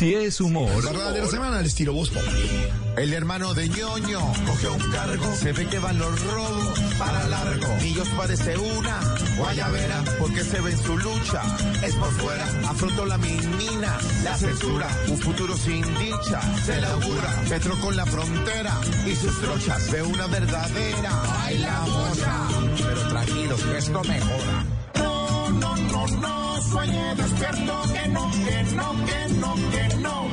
Si es humor. La de semana al estilo Voz El hermano de ñoño cogió un cargo. Se ve que van los robos para largo. Millos parece una guayabera porque se ve en su lucha. Es por fuera. Afrontó la minina, la censura. Un futuro sin dicha. Se la augura. Petro con la frontera y sus trochas. Ve una verdadera. Ay. Pero tranquilos, esto mejora. No, no, no, no. Sueñe despierto que no, que no, que no, que no.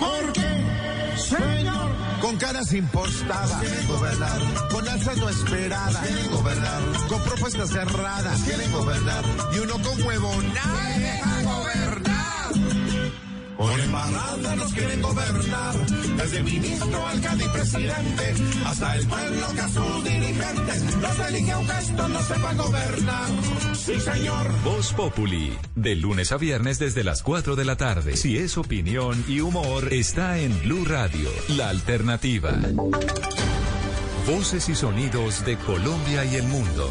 Porque, señor, con caras impostadas, quieren gobernar, con alzas no esperadas, quieren gobernar, con propuestas cerradas, quieren gobernar, y uno con huevo, nadie deja gobernar. Por embarrada nos quieren gobernar, desde ministro, alcalde y presidente, hasta el pueblo que a sus dirigentes los elige aunque esto no sepa gobernar. Sí, señor. Voz Populi, de lunes a viernes desde las 4 de la tarde. Si es opinión y humor, está en Blue Radio, la alternativa. Voces y sonidos de Colombia y el mundo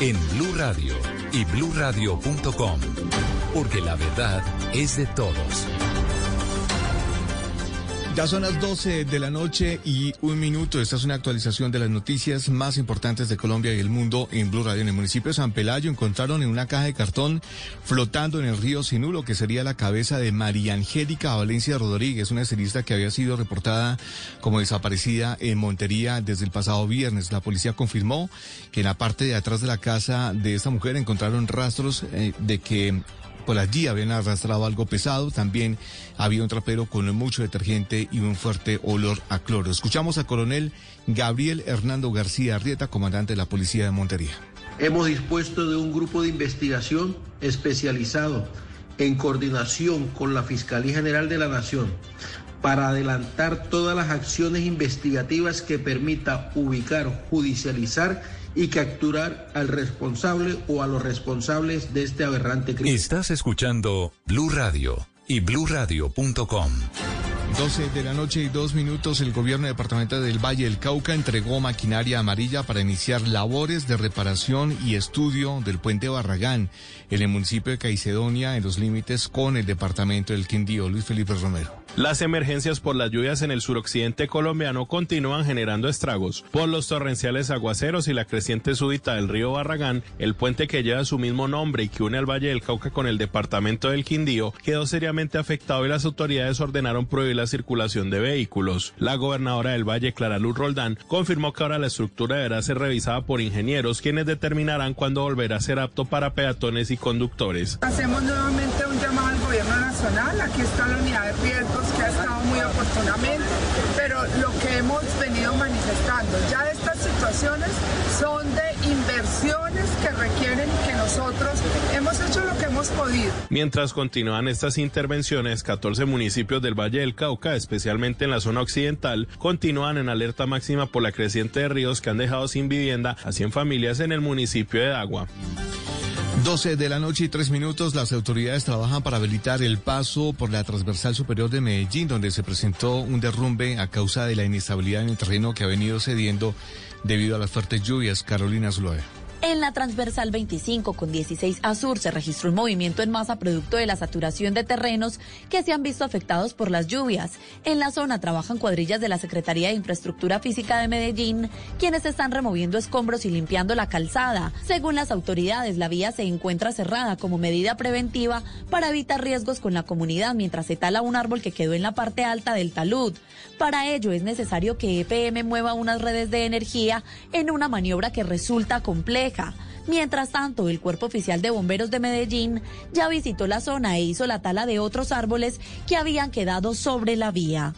en Blue Radio y bluradio.com, porque la verdad es de todos. Ya son las 12 de la noche y un minuto. Esta es una actualización de las noticias más importantes de Colombia y el mundo en Blue Radio. En el municipio de San Pelayo encontraron en una caja de cartón flotando en el río Sinulo, que sería la cabeza de María Angélica Valencia Rodríguez, una estilista que había sido reportada como desaparecida en Montería desde el pasado viernes. La policía confirmó que en la parte de atrás de la casa de esta mujer encontraron rastros eh, de que por allí habían arrastrado algo pesado. También había un trapero con mucho detergente y un fuerte olor a cloro. Escuchamos a coronel Gabriel Hernando García Arrieta, comandante de la Policía de Montería. Hemos dispuesto de un grupo de investigación especializado en coordinación con la Fiscalía General de la Nación para adelantar todas las acciones investigativas que permita ubicar, judicializar y capturar al responsable o a los responsables de este aberrante crimen. Estás escuchando Blue Radio y bluradio.com. 12 de la noche y dos minutos, el gobierno departamental del Valle del Cauca entregó maquinaria amarilla para iniciar labores de reparación y estudio del puente Barragán en el municipio de Caicedonia, en los límites con el departamento del Quindío. Luis Felipe Romero. Las emergencias por las lluvias en el suroccidente colombiano continúan generando estragos. Por los torrenciales aguaceros y la creciente súbita del río Barragán, el puente que lleva su mismo nombre y que une al Valle del Cauca con el departamento del Quindío quedó seriamente afectado y las autoridades ordenaron prohibir la circulación de vehículos. La gobernadora del Valle, Clara Luz Roldán, confirmó que ahora la estructura deberá ser revisada por ingenieros quienes determinarán cuándo volverá a ser apto para peatones y conductores. Hacemos nuevamente un llamado al gobierno nacional. Aquí está la unidad de estado pero lo que hemos venido manifestando ya estas situaciones son de inversiones que requieren que nosotros hemos hecho lo que hemos podido. Mientras continúan estas intervenciones, 14 municipios del Valle del Cauca, especialmente en la zona occidental, continúan en alerta máxima por la creciente de ríos que han dejado sin vivienda a 100 familias en el municipio de Agua. 12 de la noche y tres minutos, las autoridades trabajan para habilitar el paso por la transversal superior de Medellín, donde se presentó un derrumbe a causa de la inestabilidad en el terreno que ha venido cediendo debido a las fuertes lluvias. Carolina Zuloe. En la transversal 25 con 16 a sur se registró un movimiento en masa producto de la saturación de terrenos que se han visto afectados por las lluvias. En la zona trabajan cuadrillas de la Secretaría de Infraestructura Física de Medellín, quienes están removiendo escombros y limpiando la calzada. Según las autoridades, la vía se encuentra cerrada como medida preventiva para evitar riesgos con la comunidad mientras se tala un árbol que quedó en la parte alta del talud. Para ello es necesario que EPM mueva unas redes de energía en una maniobra que resulta compleja. Mientras tanto, el Cuerpo Oficial de Bomberos de Medellín ya visitó la zona e hizo la tala de otros árboles que habían quedado sobre la vía.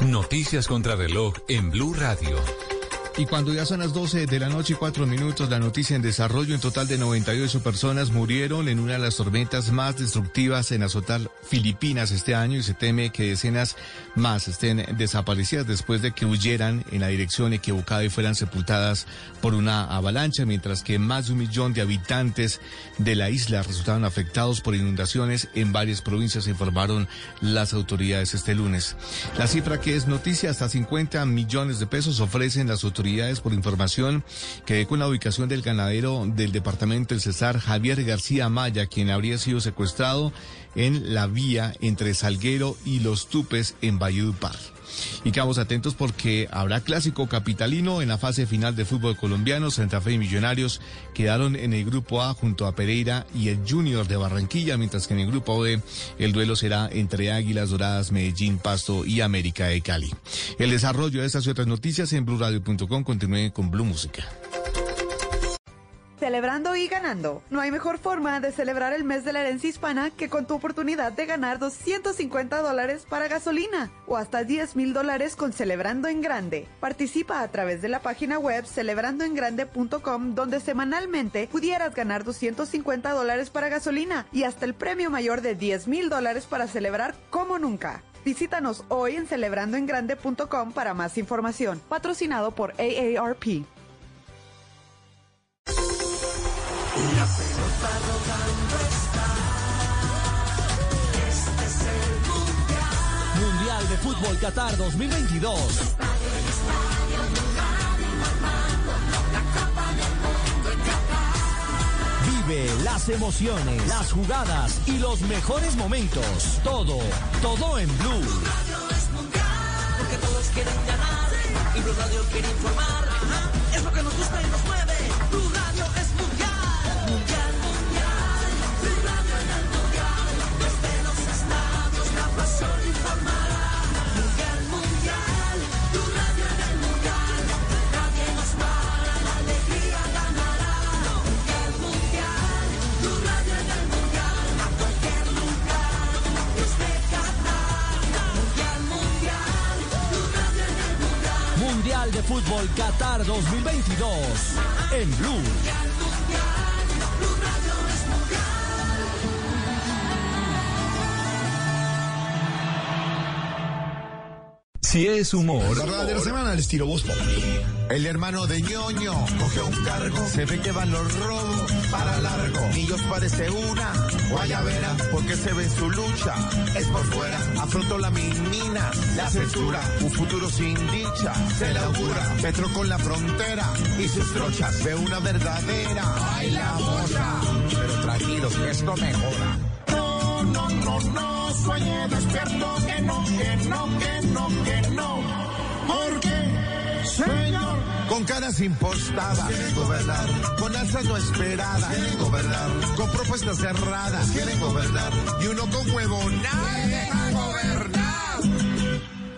Noticias contra reloj en Blue Radio. Y cuando ya son las 12 de la noche y 4 minutos, la noticia en desarrollo, en total de 98 personas murieron en una de las tormentas más destructivas en azotar Filipinas este año y se teme que decenas más estén desaparecidas después de que huyeran en la dirección equivocada y fueran sepultadas por una avalancha, mientras que más de un millón de habitantes de la isla resultaron afectados por inundaciones en varias provincias, informaron las autoridades este lunes. La cifra que es noticia, hasta 50 millones de pesos ofrecen las autoridades autoridades por información que con la ubicación del ganadero del departamento del Cesar, Javier García Maya, quien habría sido secuestrado en la vía entre Salguero y Los Tupes en Valledupar. Y quedamos atentos porque habrá clásico capitalino en la fase final de fútbol colombiano. Santa Fe y Millonarios quedaron en el grupo A junto a Pereira y el Junior de Barranquilla, mientras que en el grupo B el duelo será entre Águilas Doradas, Medellín, Pasto y América de Cali. El desarrollo de estas y otras noticias en blurradio.com continúe con Blue Música. Celebrando y ganando. No hay mejor forma de celebrar el mes de la herencia hispana que con tu oportunidad de ganar 250 dólares para gasolina o hasta 10 mil dólares con Celebrando en Grande. Participa a través de la página web celebrandoengrande.com donde semanalmente pudieras ganar 250 dólares para gasolina y hasta el premio mayor de 10 mil dólares para celebrar como nunca. Visítanos hoy en celebrandoengrande.com para más información. Patrocinado por AARP. De Fútbol Qatar 2022. Vive las emociones, las jugadas y los mejores momentos. Todo, todo en Blue. Porque todos quieren ganar. Y Blue Radio quiere informar. Es lo que nos gusta y nos mueve. De Fútbol Qatar 2022. En Blue. Si es humor, La semana al estilo Voz. El hermano de ñoño cogió un cargo. Se ve que van los robos para largo. Millos parece una guayabera porque se ve su lucha. Es por fuera, afrontó la minina, la censura. Un futuro sin dicha, se la augura. Petro con la frontera y sus trochas. Ve una verdadera. ¡Ay, la bocha! Pero tranquilos, esto mejora. No, no, no, no, sueñe despierto, que no, que no, que no, que no. Porque, señor, con caras impostadas, quieren gobernar, con alzas no esperadas, quieren gobernar, con propuestas cerradas, quieren gobernar, y uno con huevo, nadie deja gobernar.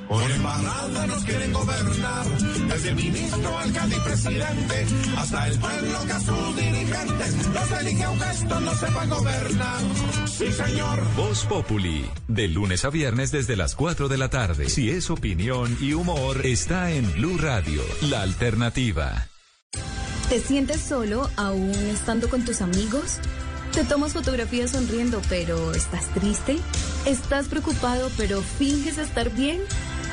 Por embarrada nos quieren gobernar, desde el ministro, alcalde y presidente, hasta el pueblo que a sus dirigentes los elige aunque estos no sepan gobernar. Sí, señor. Voz Populi, de lunes a viernes desde las 4 de la tarde. Si es opinión y humor, está en Blue Radio, la alternativa. ¿Te sientes solo aún estando con tus amigos? ¿Te tomas fotografías sonriendo pero estás triste? ¿Estás preocupado pero finges estar bien?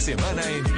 Semana en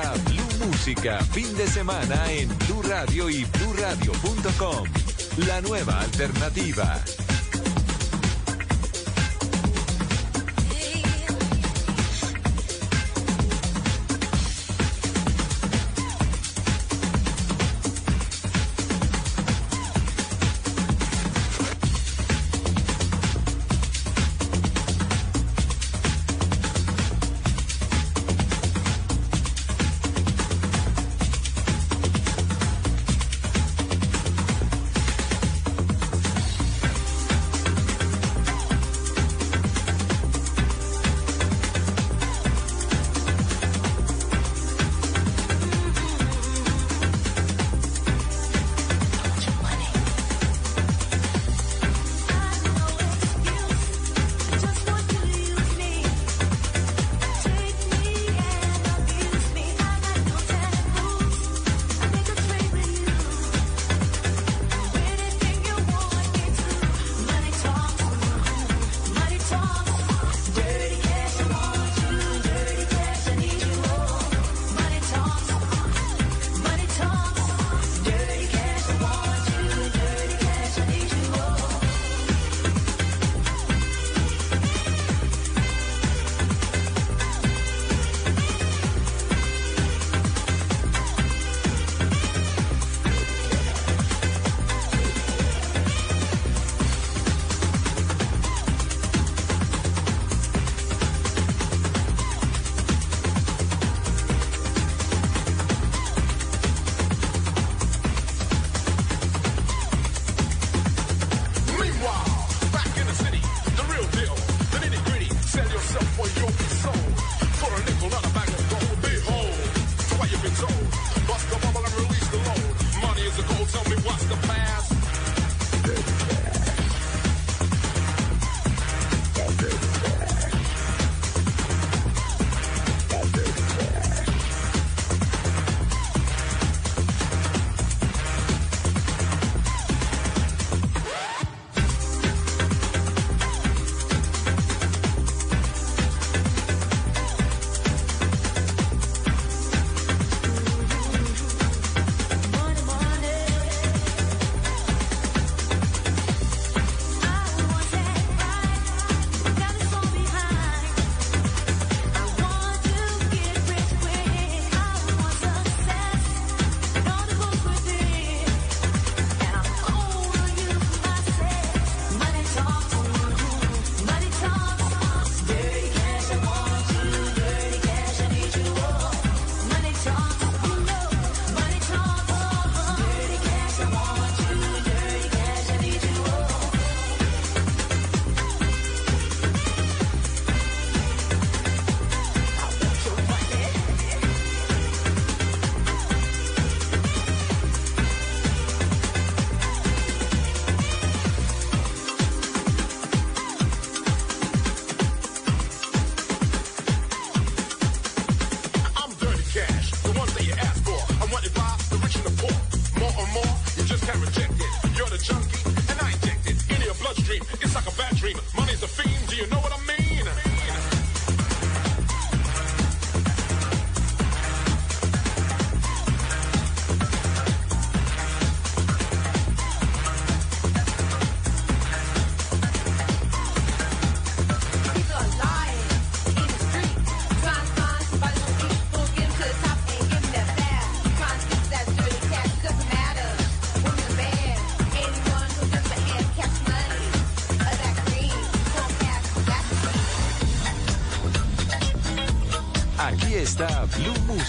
Blue Música, fin de semana en Blue Radio y BlueRadio.com. La nueva alternativa.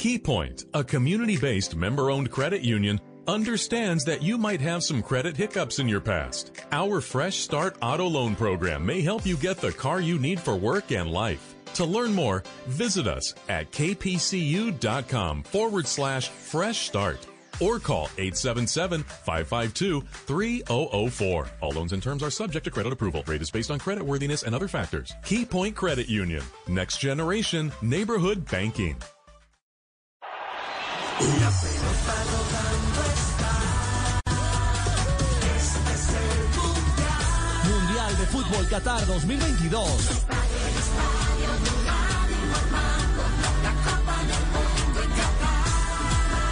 KeyPoint, a community-based member-owned credit union, understands that you might have some credit hiccups in your past. Our Fresh Start Auto Loan Program may help you get the car you need for work and life. To learn more, visit us at kpcu.com forward slash fresh start or call 877-552-3004. All loans and terms are subject to credit approval. Rate is based on credit worthiness and other factors. Key Point Credit Union. Next generation neighborhood banking. Mundial. Mundial de Fútbol Qatar 2022.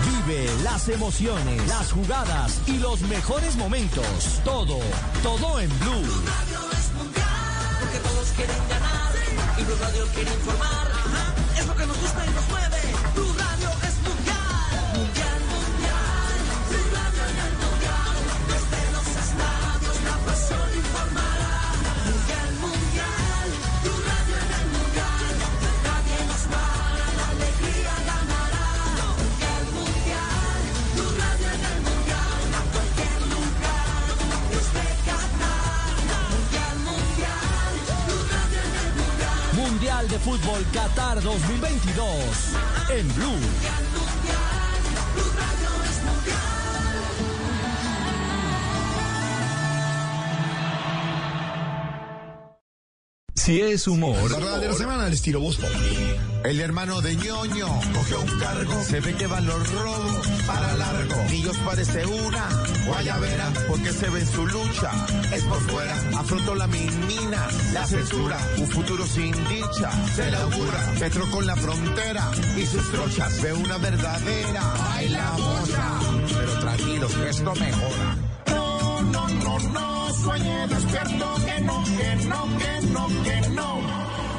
Vive las emociones, las jugadas y los mejores momentos. Todo, todo en Blue. Porque todos quieren ganar. Y Blue Radio quiere informar. Es lo que nos gusta y nos Fútbol Qatar 2022 en Blue. Si es humor, de la semana al estilo Voz. El hermano de ñoño cogió un cargo. Se ve que van los robos para largo. Millos parece una guayabera porque se ve en su lucha. Es por fuera. Afrontó la minina, la censura. Un futuro sin dicha. Se la augura. Petro con la frontera y sus trochas. Ve una verdadera. Ay, la. Pero tranquilos, esto mejora. No, no, no, no. Sueñe despierto que no, que no, que no, que no.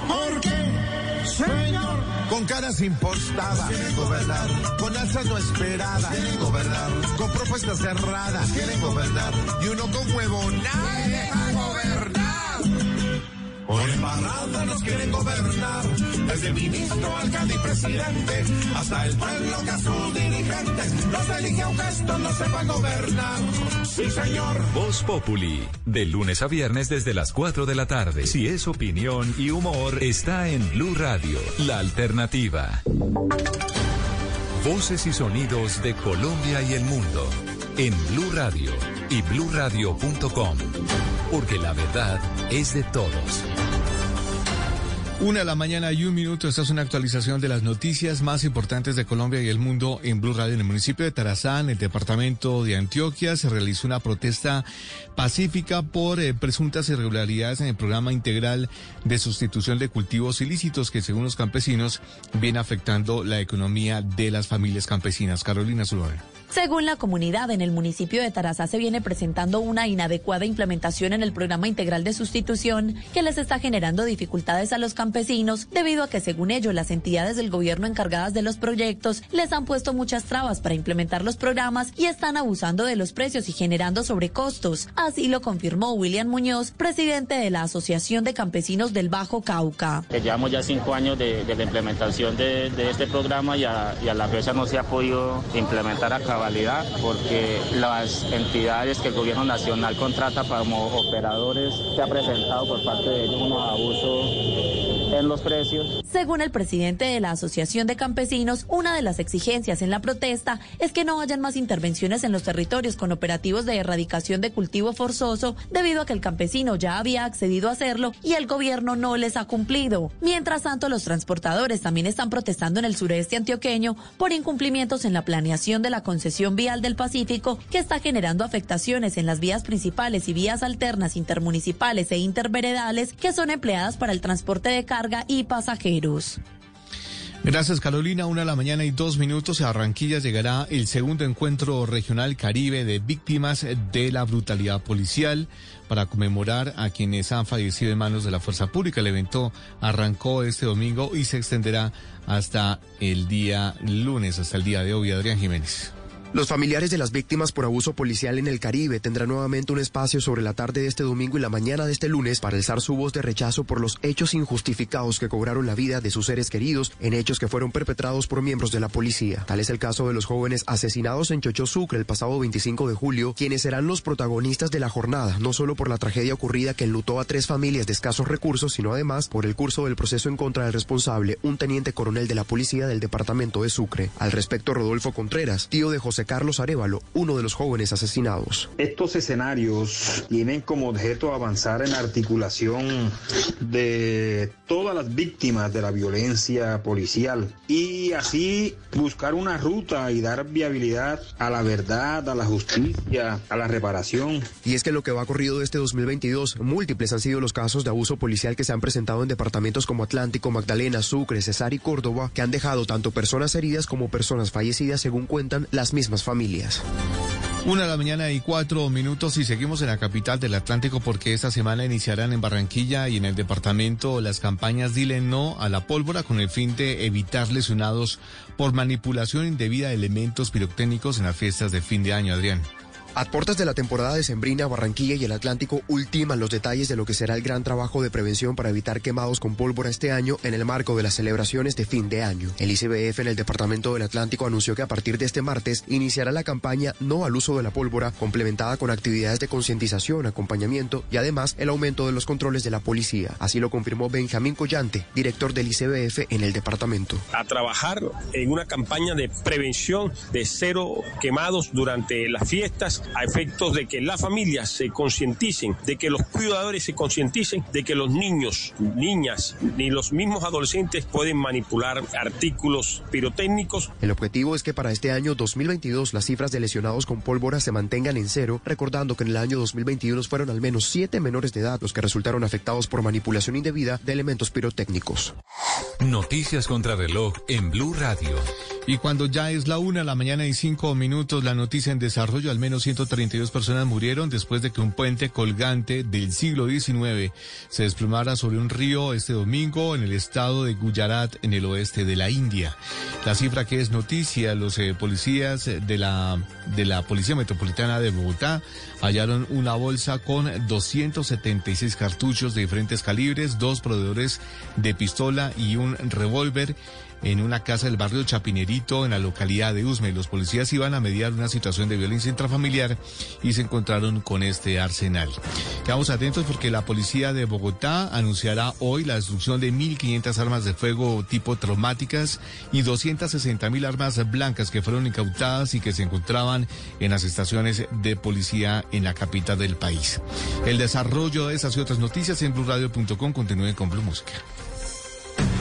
Porque, señor, con caras impostadas, quieren gobernar, con alzas no esperadas, quieren gobernar, con propuestas cerradas, quieren gobernar, y uno con huevo nada deja gobernar. Por embarrada nos quieren gobernar, desde ministro, alcalde y presidente, hasta el pueblo que a sus dirigentes los elige aunque estos no sepan gobernar. Sí, señor. Voz Populi, de lunes a viernes desde las 4 de la tarde. Si es opinión y humor, está en Blue Radio, la alternativa. Voces y sonidos de Colombia y el mundo en Blue Radio y bluradio.com, porque la verdad es de todos. Una de la mañana y un minuto. Esta es una actualización de las noticias más importantes de Colombia y el mundo en Blue Radio. En el municipio de Tarazá, en el departamento de Antioquia, se realizó una protesta pacífica por eh, presuntas irregularidades en el programa integral de sustitución de cultivos ilícitos que, según los campesinos, viene afectando la economía de las familias campesinas. Carolina Zuluaga. Según la comunidad, en el municipio de Tarazá se viene presentando una inadecuada implementación en el programa integral de sustitución que les está generando dificultades a los campesinos debido a que, según ellos, las entidades del gobierno encargadas de los proyectos les han puesto muchas trabas para implementar los programas y están abusando de los precios y generando sobrecostos. Así lo confirmó William Muñoz, presidente de la Asociación de Campesinos del Bajo Cauca. llevamos ya cinco años de, la implementación de, este programa y a, y a la fecha no se ha podido implementar a cabalidad porque las entidades que el gobierno nacional contrata como operadores se ha presentado por parte de ellos un abuso los precios. Según el presidente de la Asociación de Campesinos, una de las exigencias en la protesta es que no hayan más intervenciones en los territorios con operativos de erradicación de cultivo forzoso, debido a que el campesino ya había accedido a hacerlo y el gobierno no les ha cumplido. Mientras tanto, los transportadores también están protestando en el sureste antioqueño por incumplimientos en la planeación de la concesión vial del Pacífico, que está generando afectaciones en las vías principales y vías alternas intermunicipales e interveredales que son empleadas para el transporte de carga y pasajeros. Gracias Carolina, una de la mañana y dos minutos. A Barranquilla llegará el segundo encuentro regional Caribe de víctimas de la brutalidad policial para conmemorar a quienes han fallecido en manos de la fuerza pública. El evento arrancó este domingo y se extenderá hasta el día lunes, hasta el día de hoy. Adrián Jiménez. Los familiares de las víctimas por abuso policial en el Caribe tendrán nuevamente un espacio sobre la tarde de este domingo y la mañana de este lunes para alzar su voz de rechazo por los hechos injustificados que cobraron la vida de sus seres queridos en hechos que fueron perpetrados por miembros de la policía. Tal es el caso de los jóvenes asesinados en Chocho Sucre el pasado 25 de julio, quienes serán los protagonistas de la jornada, no solo por la tragedia ocurrida que enlutó a tres familias de escasos recursos, sino además por el curso del proceso en contra del responsable, un teniente coronel de la policía del departamento de Sucre. Al respecto, Rodolfo Contreras, tío de José Carlos Arevalo, uno de los jóvenes asesinados. Estos escenarios tienen como objeto avanzar en la articulación de todas las víctimas de la violencia policial y así buscar una ruta y dar viabilidad a la verdad, a la justicia, a la reparación. Y es que lo que va corrido de este 2022, múltiples han sido los casos de abuso policial que se han presentado en departamentos como Atlántico, Magdalena, Sucre, Cesar y Córdoba, que han dejado tanto personas heridas como personas fallecidas, según cuentan las mismas familias. Una de la mañana y cuatro minutos y seguimos en la capital del Atlántico porque esta semana iniciarán en Barranquilla y en el departamento las campañas Dile No a la pólvora con el fin de evitar lesionados por manipulación indebida de elementos pirotécnicos en las fiestas de fin de año, Adrián. A puertas de la temporada de Sembrina, Barranquilla y el Atlántico ultiman los detalles de lo que será el gran trabajo de prevención para evitar quemados con pólvora este año en el marco de las celebraciones de fin de año. El ICBF en el Departamento del Atlántico anunció que a partir de este martes iniciará la campaña No al uso de la pólvora, complementada con actividades de concientización, acompañamiento y además el aumento de los controles de la policía. Así lo confirmó Benjamín Collante, director del ICBF en el departamento. A trabajar en una campaña de prevención de cero quemados durante las fiestas a efectos de que las familias se concienticen, de que los cuidadores se concienticen, de que los niños, niñas ni los mismos adolescentes pueden manipular artículos pirotécnicos. El objetivo es que para este año 2022 las cifras de lesionados con pólvora se mantengan en cero, recordando que en el año 2021 fueron al menos siete menores de edad los que resultaron afectados por manipulación indebida de elementos pirotécnicos. Noticias contra reloj en Blue Radio. Y cuando ya es la una de la mañana y cinco minutos, la noticia en desarrollo, al menos 132 personas murieron después de que un puente colgante del siglo XIX se desplomara sobre un río este domingo en el estado de Gujarat, en el oeste de la India. La cifra que es noticia, los eh, policías de la, de la Policía Metropolitana de Bogotá hallaron una bolsa con 276 cartuchos de diferentes calibres, dos proveedores de pistola y un revólver en una casa del barrio Chapinerito, en la localidad de Usme. Los policías iban a mediar una situación de violencia intrafamiliar y se encontraron con este arsenal. Quedamos atentos porque la policía de Bogotá anunciará hoy la destrucción de 1.500 armas de fuego tipo traumáticas y 260.000 armas blancas que fueron incautadas y que se encontraban en las estaciones de policía en la capital del país. El desarrollo de esas y otras noticias en blueradio.com continúen con Blue Música.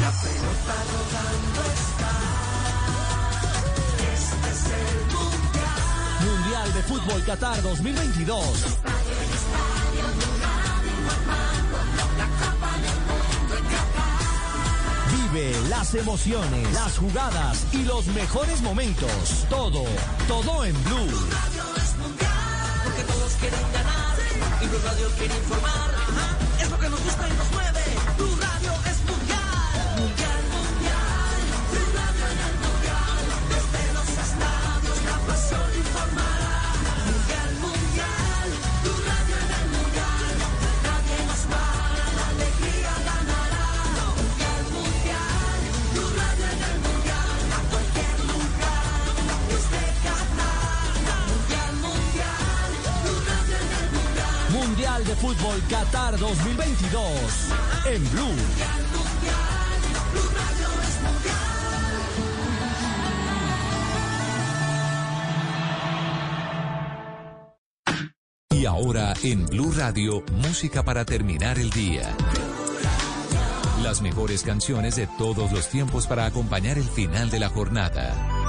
La pelota rodando está. Este es el mundial. Mundial de Fútbol Qatar 2022. Vive las emociones, las jugadas y los mejores momentos. Todo, todo en Blue. Radio es mundial. Porque todos quieren ganar. Y Blue Radio quiere informar. Es lo que nos gusta y nos mueve. Fútbol Qatar 2022. En Blue. Y ahora en Blue Radio, música para terminar el día. Las mejores canciones de todos los tiempos para acompañar el final de la jornada.